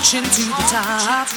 reaching to the top.